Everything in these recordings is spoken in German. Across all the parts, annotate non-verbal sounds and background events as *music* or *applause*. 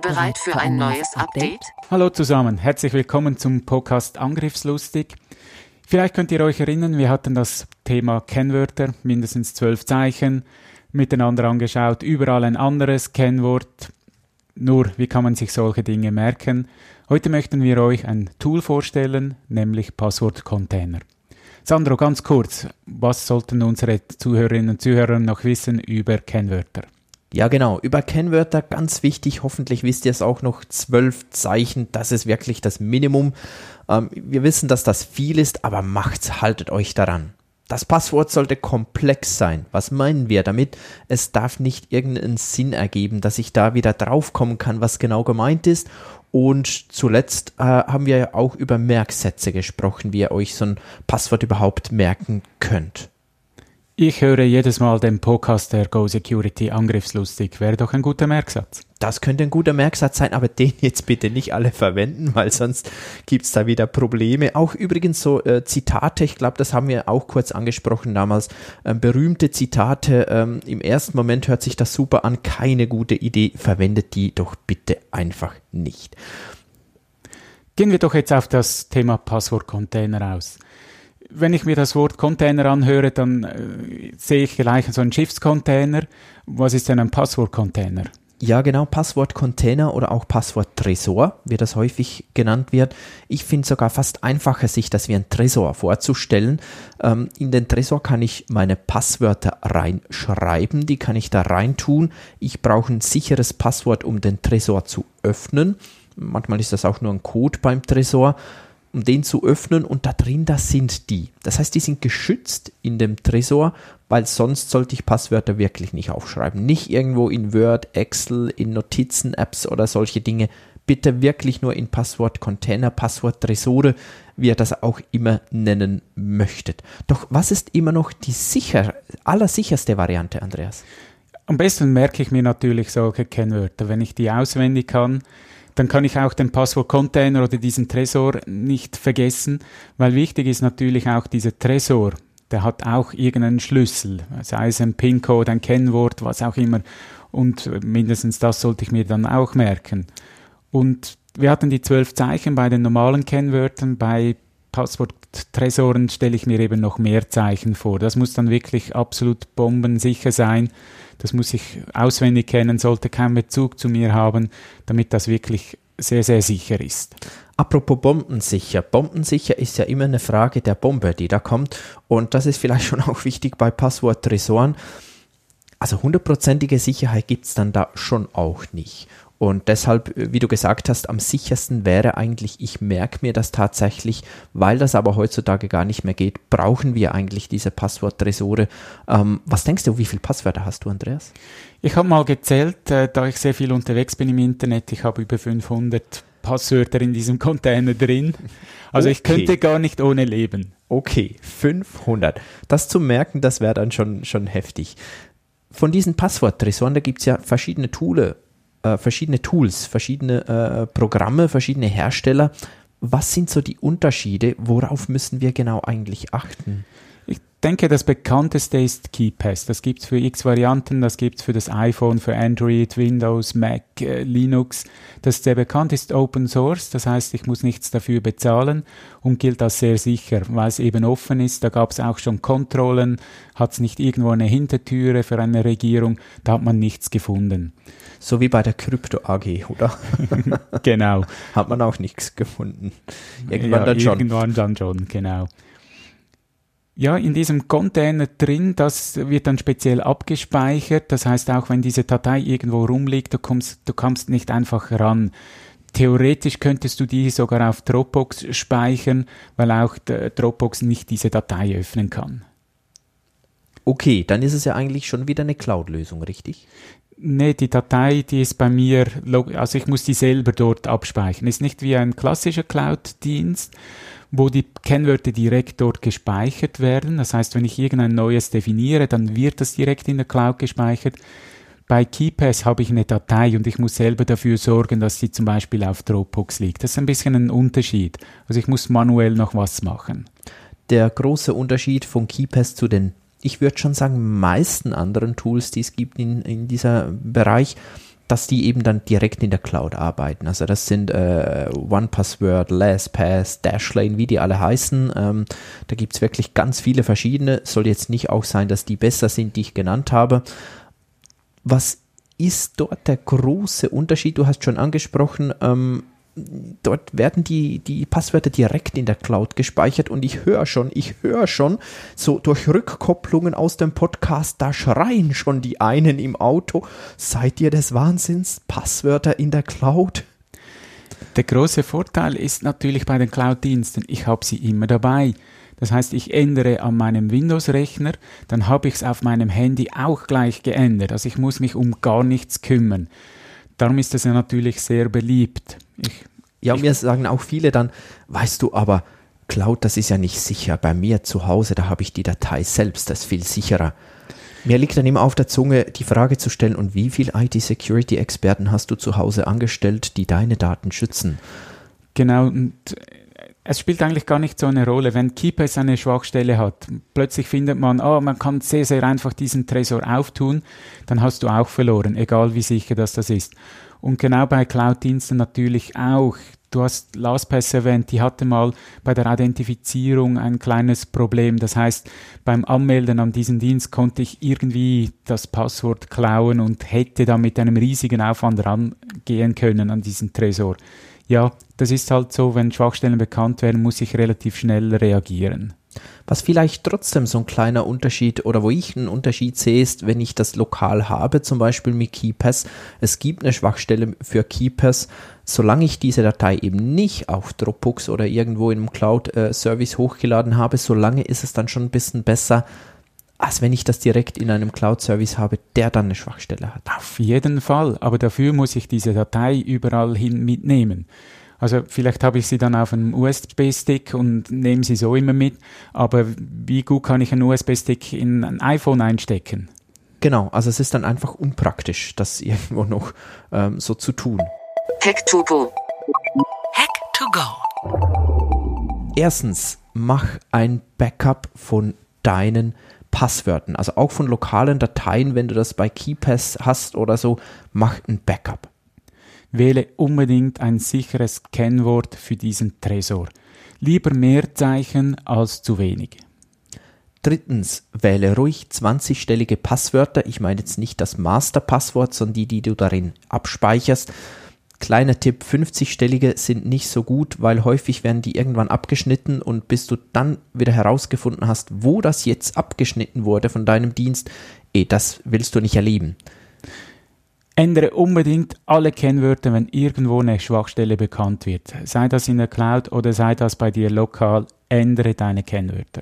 Bereit für ein neues Update? Hallo zusammen, herzlich willkommen zum Podcast Angriffslustig. Vielleicht könnt ihr euch erinnern, wir hatten das Thema Kennwörter, mindestens zwölf Zeichen, miteinander angeschaut, überall ein anderes Kennwort. Nur, wie kann man sich solche Dinge merken? Heute möchten wir euch ein Tool vorstellen, nämlich Passwortcontainer. Sandro, ganz kurz, was sollten unsere Zuhörerinnen und Zuhörer noch wissen über Kennwörter? Ja, genau. Über Kennwörter ganz wichtig. Hoffentlich wisst ihr es auch noch. Zwölf Zeichen. Das ist wirklich das Minimum. Ähm, wir wissen, dass das viel ist, aber macht's, haltet euch daran. Das Passwort sollte komplex sein. Was meinen wir damit? Es darf nicht irgendeinen Sinn ergeben, dass ich da wieder draufkommen kann, was genau gemeint ist. Und zuletzt äh, haben wir ja auch über Merksätze gesprochen, wie ihr euch so ein Passwort überhaupt merken könnt. Ich höre jedes Mal den Podcast der Go Security angriffslustig. Wäre doch ein guter Merksatz. Das könnte ein guter Merksatz sein, aber den jetzt bitte nicht alle verwenden, *laughs* weil sonst gibt's da wieder Probleme. Auch übrigens so äh, Zitate, ich glaube, das haben wir auch kurz angesprochen damals. Ähm, berühmte Zitate, ähm, im ersten Moment hört sich das super an, keine gute Idee, verwendet die doch bitte einfach nicht. Gehen wir doch jetzt auf das Thema Passwortcontainer aus wenn ich mir das Wort Container anhöre, dann äh, sehe ich gleich so einen Schiffscontainer. Was ist denn ein Passwortcontainer? Ja, genau, Passwortcontainer oder auch Passworttresor, wie das häufig genannt wird. Ich finde sogar fast einfacher, sich das wie ein Tresor vorzustellen. Ähm, in den Tresor kann ich meine Passwörter reinschreiben, die kann ich da reintun. Ich brauche ein sicheres Passwort, um den Tresor zu öffnen. Manchmal ist das auch nur ein Code beim Tresor um den zu öffnen und da drin, das sind die. Das heißt, die sind geschützt in dem Tresor, weil sonst sollte ich Passwörter wirklich nicht aufschreiben. Nicht irgendwo in Word, Excel, in Notizen, Apps oder solche Dinge. Bitte wirklich nur in Passwortcontainer, Passworttresore, wie ihr das auch immer nennen möchtet. Doch was ist immer noch die sicher, allersicherste Variante, Andreas? Am besten merke ich mir natürlich solche Kennwörter. Wenn ich die auswendig kann, dann kann ich auch den Passwort-Container oder diesen Tresor nicht vergessen, weil wichtig ist natürlich auch dieser Tresor. Der hat auch irgendeinen Schlüssel, sei es ein PIN-Code, ein Kennwort, was auch immer. Und mindestens das sollte ich mir dann auch merken. Und wir hatten die zwölf Zeichen bei den normalen Kennwörtern. Bei Passwort-Tresoren stelle ich mir eben noch mehr Zeichen vor. Das muss dann wirklich absolut bombensicher sein das muss ich auswendig kennen, sollte keinen Bezug zu mir haben, damit das wirklich sehr, sehr sicher ist. Apropos bombensicher. Bombensicher ist ja immer eine Frage der Bombe, die da kommt. Und das ist vielleicht schon auch wichtig bei Passwort-Tresoren. Also hundertprozentige Sicherheit gibt es dann da schon auch nicht. Und deshalb, wie du gesagt hast, am sichersten wäre eigentlich, ich merke mir das tatsächlich, weil das aber heutzutage gar nicht mehr geht, brauchen wir eigentlich diese Passworttresore. Ähm, was denkst du, wie viele Passwörter hast du, Andreas? Ich habe mal gezählt, äh, da ich sehr viel unterwegs bin im Internet, ich habe über 500 Passwörter in diesem Container drin. Also okay. ich könnte gar nicht ohne leben. Okay, 500. Das zu merken, das wäre dann schon, schon heftig. Von diesen Passworttresoren, da gibt es ja verschiedene Tools äh, verschiedene Tools, verschiedene äh, Programme, verschiedene Hersteller. Was sind so die Unterschiede? Worauf müssen wir genau eigentlich achten? Denke, das bekannteste ist KeyPass. Das gibt es für x Varianten, das gibt es für das iPhone, für Android, Windows, Mac, äh, Linux. Das sehr bekannt ist Open Source, das heißt, ich muss nichts dafür bezahlen und gilt als sehr sicher, weil es eben offen ist. Da gab es auch schon Kontrollen, hat es nicht irgendwo eine Hintertüre für eine Regierung, da hat man nichts gefunden. So wie bei der Krypto AG, oder? *laughs* genau. Hat man auch nichts gefunden. Irgendwann ja, dann schon. Irgendwann dann schon, genau ja, in diesem Container drin, das wird dann speziell abgespeichert. Das heißt, auch wenn diese Datei irgendwo rumliegt, du kommst, du kommst nicht einfach ran. Theoretisch könntest du die sogar auf Dropbox speichern, weil auch Dropbox nicht diese Datei öffnen kann. Okay, dann ist es ja eigentlich schon wieder eine Cloud-Lösung, richtig? Nee, die Datei, die ist bei mir, also ich muss die selber dort abspeichern. Ist nicht wie ein klassischer Cloud-Dienst, wo die Kennwörter direkt dort gespeichert werden. Das heißt, wenn ich irgendein neues definiere, dann wird das direkt in der Cloud gespeichert. Bei KeyPass habe ich eine Datei und ich muss selber dafür sorgen, dass sie zum Beispiel auf Dropbox liegt. Das ist ein bisschen ein Unterschied. Also ich muss manuell noch was machen. Der große Unterschied von KeyPass zu den ich würde schon sagen, meisten anderen Tools, die es gibt in, in dieser Bereich, dass die eben dann direkt in der Cloud arbeiten. Also das sind äh, OnePassword, LastPass, Dashlane, wie die alle heißen. Ähm, da gibt es wirklich ganz viele verschiedene. Soll jetzt nicht auch sein, dass die besser sind, die ich genannt habe. Was ist dort der große Unterschied? Du hast schon angesprochen, ähm, dort werden die, die Passwörter direkt in der Cloud gespeichert und ich höre schon, ich höre schon, so durch Rückkopplungen aus dem Podcast, da schreien schon die einen im Auto, seid ihr des Wahnsinns, Passwörter in der Cloud? Der große Vorteil ist natürlich bei den Cloud-Diensten, ich habe sie immer dabei. Das heißt, ich ändere an meinem Windows-Rechner, dann habe ich es auf meinem Handy auch gleich geändert. Also ich muss mich um gar nichts kümmern. Darum ist es ja natürlich sehr beliebt. Ich, ja, ich, mir sagen auch viele dann, weißt du, aber Cloud, das ist ja nicht sicher. Bei mir zu Hause, da habe ich die Datei selbst, das ist viel sicherer. Mir liegt dann immer auf der Zunge, die Frage zu stellen, und wie viele IT-Security-Experten hast du zu Hause angestellt, die deine Daten schützen? Genau, und es spielt eigentlich gar nicht so eine Rolle. Wenn KeePass eine Schwachstelle hat, plötzlich findet man, oh, man kann sehr, sehr einfach diesen Tresor auftun, dann hast du auch verloren, egal wie sicher das, das ist. Und genau bei Cloud-Diensten natürlich auch. Du hast LastPass erwähnt, die hatte mal bei der Identifizierung ein kleines Problem. Das heißt, beim Anmelden an diesen Dienst konnte ich irgendwie das Passwort klauen und hätte dann mit einem riesigen Aufwand rangehen können an diesen Tresor ja, das ist halt so, wenn Schwachstellen bekannt werden, muss ich relativ schnell reagieren. Was vielleicht trotzdem so ein kleiner Unterschied oder wo ich einen Unterschied sehe, ist, wenn ich das lokal habe, zum Beispiel mit KeyPass. Es gibt eine Schwachstelle für KeyPass. Solange ich diese Datei eben nicht auf Dropbox oder irgendwo in einem Cloud-Service hochgeladen habe, solange ist es dann schon ein bisschen besser, als wenn ich das direkt in einem Cloud-Service habe, der dann eine Schwachstelle hat. Auf jeden Fall, aber dafür muss ich diese Datei überall hin mitnehmen. Also vielleicht habe ich sie dann auf einem USB-Stick und nehme sie so immer mit, aber wie gut kann ich einen USB-Stick in ein iPhone einstecken? Genau, also es ist dann einfach unpraktisch, das irgendwo noch ähm, so zu tun. Hack to go. Hack to go. Erstens, mach ein Backup von deinen Passwörtern, also auch von lokalen Dateien, wenn du das bei KeyPass hast oder so, mach ein Backup. Wähle unbedingt ein sicheres Kennwort für diesen Tresor. Lieber mehr Zeichen als zu wenig. Drittens, wähle ruhig 20-stellige Passwörter. Ich meine jetzt nicht das Masterpasswort, sondern die, die du darin abspeicherst. Kleiner Tipp, 50-stellige sind nicht so gut, weil häufig werden die irgendwann abgeschnitten und bis du dann wieder herausgefunden hast, wo das jetzt abgeschnitten wurde von deinem Dienst, eh, das willst du nicht erleben. Ändere unbedingt alle Kennwörter, wenn irgendwo eine Schwachstelle bekannt wird. Sei das in der Cloud oder sei das bei dir lokal, ändere deine Kennwörter.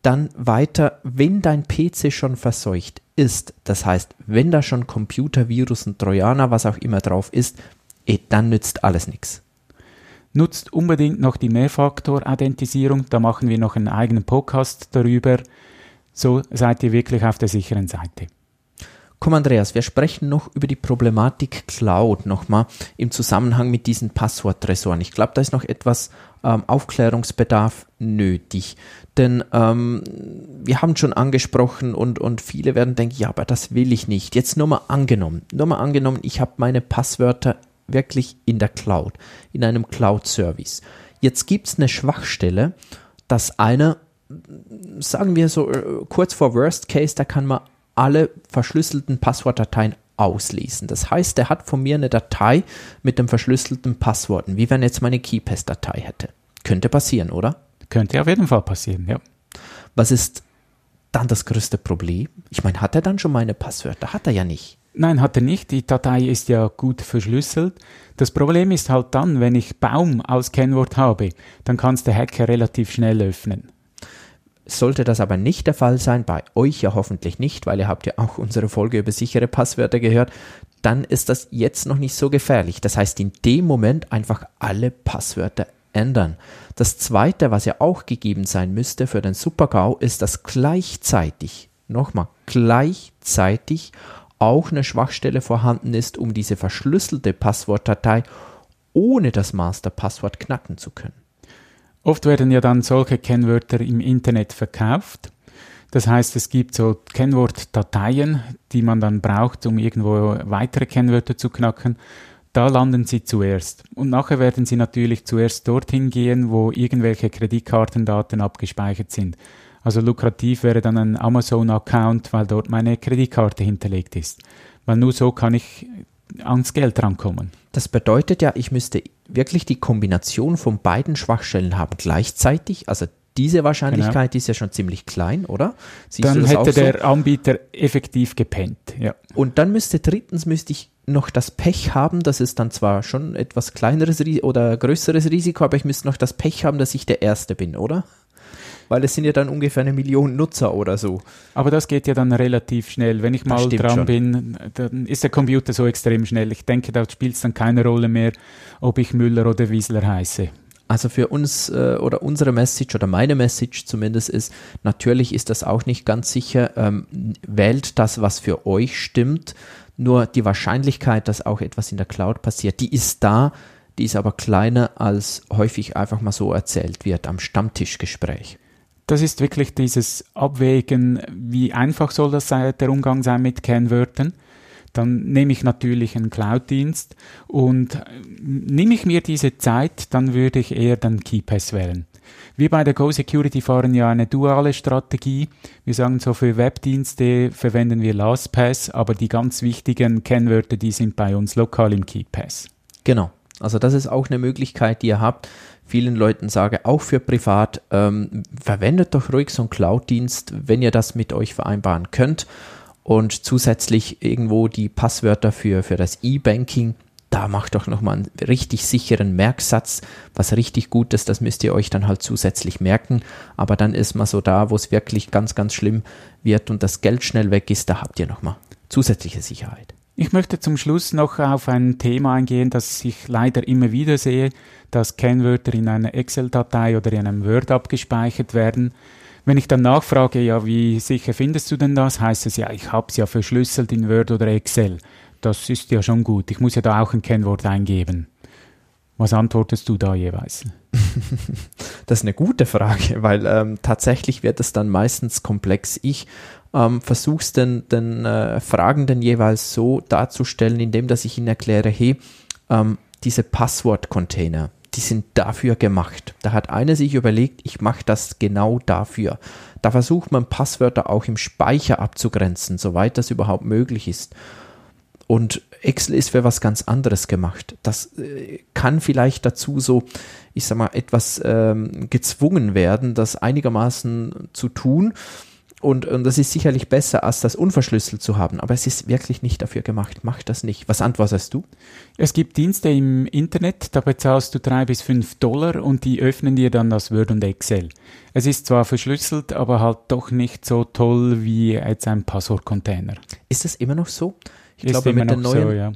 Dann weiter, wenn dein PC schon verseucht ist, das heißt, wenn da schon Computervirus und Trojaner, was auch immer drauf ist, eh, dann nützt alles nichts. Nutzt unbedingt noch die Mehrfaktor-Authentisierung, da machen wir noch einen eigenen Podcast darüber. So seid ihr wirklich auf der sicheren Seite. Komm, Andreas, wir sprechen noch über die Problematik Cloud nochmal im Zusammenhang mit diesen Passworttresoren. Ich glaube, da ist noch etwas ähm, Aufklärungsbedarf nötig. Denn ähm, wir haben schon angesprochen und, und viele werden denken, ja, aber das will ich nicht. Jetzt nur mal angenommen, nur mal angenommen, ich habe meine Passwörter wirklich in der Cloud, in einem Cloud-Service. Jetzt gibt es eine Schwachstelle, dass einer, sagen wir so äh, kurz vor Worst Case, da kann man alle verschlüsselten Passwortdateien auslesen. Das heißt, er hat von mir eine Datei mit den verschlüsselten Passworten, wie wenn er jetzt meine KeyPass-Datei hätte. Könnte passieren, oder? Könnte auf jeden Fall passieren, ja. Was ist dann das größte Problem? Ich meine, hat er dann schon meine Passwörter? Hat er ja nicht. Nein, hat er nicht. Die Datei ist ja gut verschlüsselt. Das Problem ist halt dann, wenn ich Baum als Kennwort habe, dann kann es der Hacker relativ schnell öffnen. Sollte das aber nicht der Fall sein, bei euch ja hoffentlich nicht, weil ihr habt ja auch unsere Folge über sichere Passwörter gehört, dann ist das jetzt noch nicht so gefährlich. Das heißt, in dem Moment einfach alle Passwörter ändern. Das zweite, was ja auch gegeben sein müsste für den Super-GAU, ist, dass gleichzeitig, nochmal, gleichzeitig auch eine Schwachstelle vorhanden ist, um diese verschlüsselte Passwortdatei ohne das Masterpasswort knacken zu können. Oft werden ja dann solche Kennwörter im Internet verkauft. Das heißt, es gibt so Kennwortdateien, die man dann braucht, um irgendwo weitere Kennwörter zu knacken. Da landen sie zuerst. Und nachher werden sie natürlich zuerst dorthin gehen, wo irgendwelche Kreditkartendaten abgespeichert sind. Also lukrativ wäre dann ein Amazon-Account, weil dort meine Kreditkarte hinterlegt ist. Weil nur so kann ich ans Geld rankommen. Das bedeutet ja, ich müsste wirklich die Kombination von beiden Schwachstellen haben gleichzeitig. Also diese Wahrscheinlichkeit genau. ist ja schon ziemlich klein, oder? Siehst dann hätte der Anbieter effektiv gepennt, ja. Und dann müsste drittens müsste ich noch das Pech haben, dass es dann zwar schon etwas kleineres oder größeres Risiko, aber ich müsste noch das Pech haben, dass ich der Erste bin, oder? Weil es sind ja dann ungefähr eine Million Nutzer oder so. Aber das geht ja dann relativ schnell. Wenn ich mal dran schon. bin, dann ist der Computer so extrem schnell. Ich denke, da spielt es dann keine Rolle mehr, ob ich Müller oder Wiesler heiße. Also für uns äh, oder unsere Message oder meine Message zumindest ist, natürlich ist das auch nicht ganz sicher. Ähm, wählt das, was für euch stimmt. Nur die Wahrscheinlichkeit, dass auch etwas in der Cloud passiert, die ist da, die ist aber kleiner, als häufig einfach mal so erzählt wird am Stammtischgespräch das ist wirklich dieses Abwägen, wie einfach soll das der Umgang sein mit Kennwörtern. Dann nehme ich natürlich einen Cloud-Dienst und äh, nehme ich mir diese Zeit, dann würde ich eher dann KeyPass wählen. Wir bei der Go Security fahren ja eine duale Strategie. Wir sagen so, für Webdienste verwenden wir LastPass, aber die ganz wichtigen Kennwörter, die sind bei uns lokal im KeyPass. Genau. Also das ist auch eine Möglichkeit, die ihr habt vielen Leuten sage, auch für privat, ähm, verwendet doch ruhig so einen Cloud-Dienst, wenn ihr das mit euch vereinbaren könnt. Und zusätzlich irgendwo die Passwörter für, für das E-Banking. Da macht doch nochmal einen richtig sicheren Merksatz, was richtig gut ist, das müsst ihr euch dann halt zusätzlich merken. Aber dann ist man so da, wo es wirklich ganz, ganz schlimm wird und das Geld schnell weg ist, da habt ihr nochmal zusätzliche Sicherheit. Ich möchte zum Schluss noch auf ein Thema eingehen, das ich leider immer wieder sehe, dass Kennwörter in einer Excel-Datei oder in einem Word abgespeichert werden. Wenn ich dann nachfrage, ja, wie sicher findest du denn das, heißt es ja, ich habe es ja verschlüsselt in Word oder Excel. Das ist ja schon gut. Ich muss ja da auch ein Kennwort eingeben. Was antwortest du da jeweils? *laughs* das ist eine gute Frage, weil ähm, tatsächlich wird es dann meistens komplex. Ich ähm, versuche den, den äh, Fragenden jeweils so darzustellen, indem dass ich ihnen erkläre, hey, ähm, diese Passwort-Container, die sind dafür gemacht. Da hat einer sich überlegt, ich mache das genau dafür. Da versucht man Passwörter auch im Speicher abzugrenzen, soweit das überhaupt möglich ist. Und Excel ist für was ganz anderes gemacht. Das äh, kann vielleicht dazu so, ich sag mal, etwas ähm, gezwungen werden, das einigermaßen zu tun. Und, und das ist sicherlich besser, als das unverschlüsselt zu haben. Aber es ist wirklich nicht dafür gemacht. Mach das nicht. Was antwortest du? Es gibt Dienste im Internet, da bezahlst du drei bis fünf Dollar und die öffnen dir dann das Word und Excel. Es ist zwar verschlüsselt, aber halt doch nicht so toll wie jetzt ein Passwortcontainer. Ist das immer noch so? Ich ist glaube, mit der neuen. So, ja.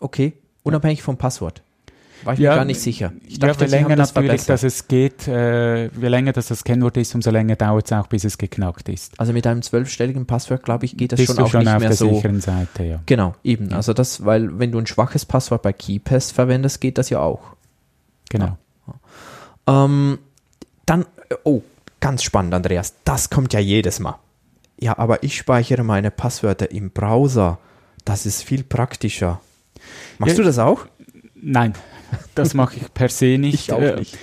Okay, unabhängig vom Passwort. War ich ja, mir gar nicht sicher. Ich dachte, ja, je länger das natürlich, dass es geht, äh, je länger dass das Kennwort ist, umso länger dauert es auch, bis es geknackt ist. Also mit einem zwölfstelligen Passwort, glaube ich, geht das Bist schon auch schon nicht auf mehr der so. sicheren Seite, ja. Genau, eben. Also das, weil wenn du ein schwaches Passwort bei KeyPass verwendest, geht das ja auch. Genau. Ja. Ähm, dann, oh, ganz spannend, Andreas. Das kommt ja jedes Mal. Ja, aber ich speichere meine Passwörter im Browser. Das ist viel praktischer. Machst ja, du das auch? Nein, das mache ich per se nicht. Ich auch äh, nicht.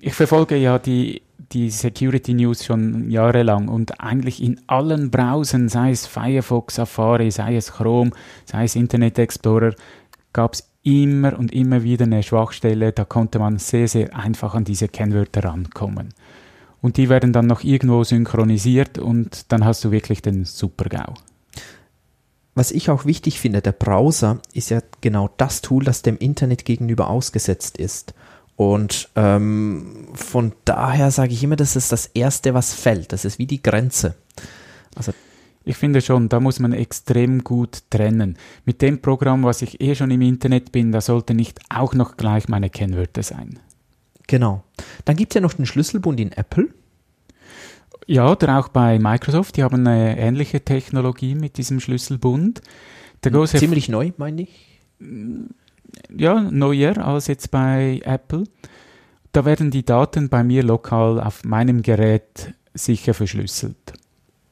Ich verfolge ja die, die Security News schon jahrelang und eigentlich in allen Browsern, sei es Firefox, Safari, sei es Chrome, sei es Internet Explorer, gab es immer und immer wieder eine Schwachstelle, da konnte man sehr, sehr einfach an diese Kennwörter rankommen. Und die werden dann noch irgendwo synchronisiert und dann hast du wirklich den Super-GAU was ich auch wichtig finde, der Browser ist ja genau das Tool, das dem Internet gegenüber ausgesetzt ist. Und ähm, von daher sage ich immer, das ist das Erste, was fällt. Das ist wie die Grenze. Also ich finde schon, da muss man extrem gut trennen. Mit dem Programm, was ich eh schon im Internet bin, da sollte nicht auch noch gleich meine Kennwörter sein. Genau. Dann gibt es ja noch den Schlüsselbund in Apple. Ja, oder auch bei Microsoft, die haben eine ähnliche Technologie mit diesem Schlüsselbund. Ziemlich neu, meine ich. Ja, neuer als jetzt bei Apple. Da werden die Daten bei mir lokal auf meinem Gerät sicher verschlüsselt.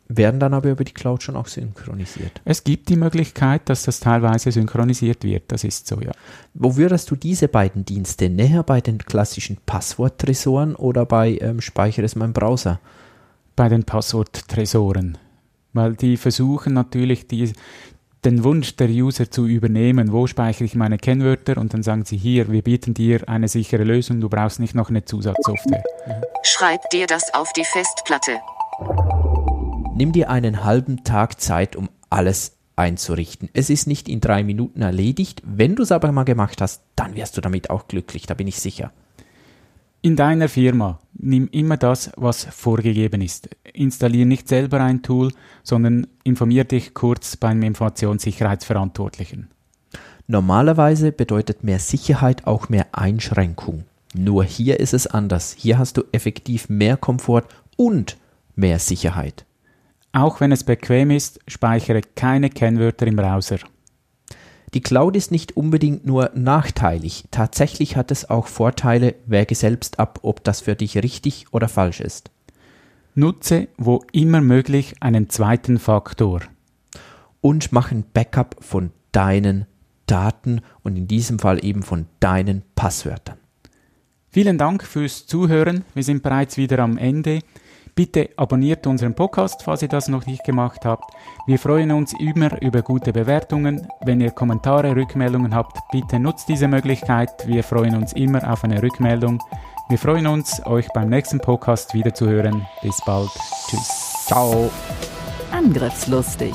Werden dann aber über die Cloud schon auch synchronisiert. Es gibt die Möglichkeit, dass das teilweise synchronisiert wird, das ist so, ja. Wo würdest du diese beiden Dienste näher bei den klassischen Passworttresoren oder bei ähm, Speichere es meinem Browser? Bei den Passworttresoren. Weil die versuchen natürlich, die, den Wunsch der User zu übernehmen, wo speichere ich meine Kennwörter und dann sagen sie hier, wir bieten dir eine sichere Lösung, du brauchst nicht noch eine Zusatzsoftware. Schreib dir das auf die Festplatte. Nimm dir einen halben Tag Zeit, um alles einzurichten. Es ist nicht in drei Minuten erledigt. Wenn du es aber mal gemacht hast, dann wirst du damit auch glücklich, da bin ich sicher. In deiner Firma nimm immer das, was vorgegeben ist. Installier nicht selber ein Tool, sondern informier dich kurz beim Informationssicherheitsverantwortlichen. Normalerweise bedeutet mehr Sicherheit auch mehr Einschränkung. Nur hier ist es anders. Hier hast du effektiv mehr Komfort und mehr Sicherheit. Auch wenn es bequem ist, speichere keine Kennwörter im Browser. Die Cloud ist nicht unbedingt nur nachteilig, tatsächlich hat es auch Vorteile, wäge selbst ab, ob das für dich richtig oder falsch ist. Nutze wo immer möglich einen zweiten Faktor. Und mach ein Backup von deinen Daten und in diesem Fall eben von deinen Passwörtern. Vielen Dank fürs Zuhören. Wir sind bereits wieder am Ende. Bitte abonniert unseren Podcast, falls ihr das noch nicht gemacht habt. Wir freuen uns immer über gute Bewertungen. Wenn ihr Kommentare, Rückmeldungen habt, bitte nutzt diese Möglichkeit. Wir freuen uns immer auf eine Rückmeldung. Wir freuen uns, euch beim nächsten Podcast wiederzuhören. Bis bald. Tschüss. Ciao. Angriffslustig.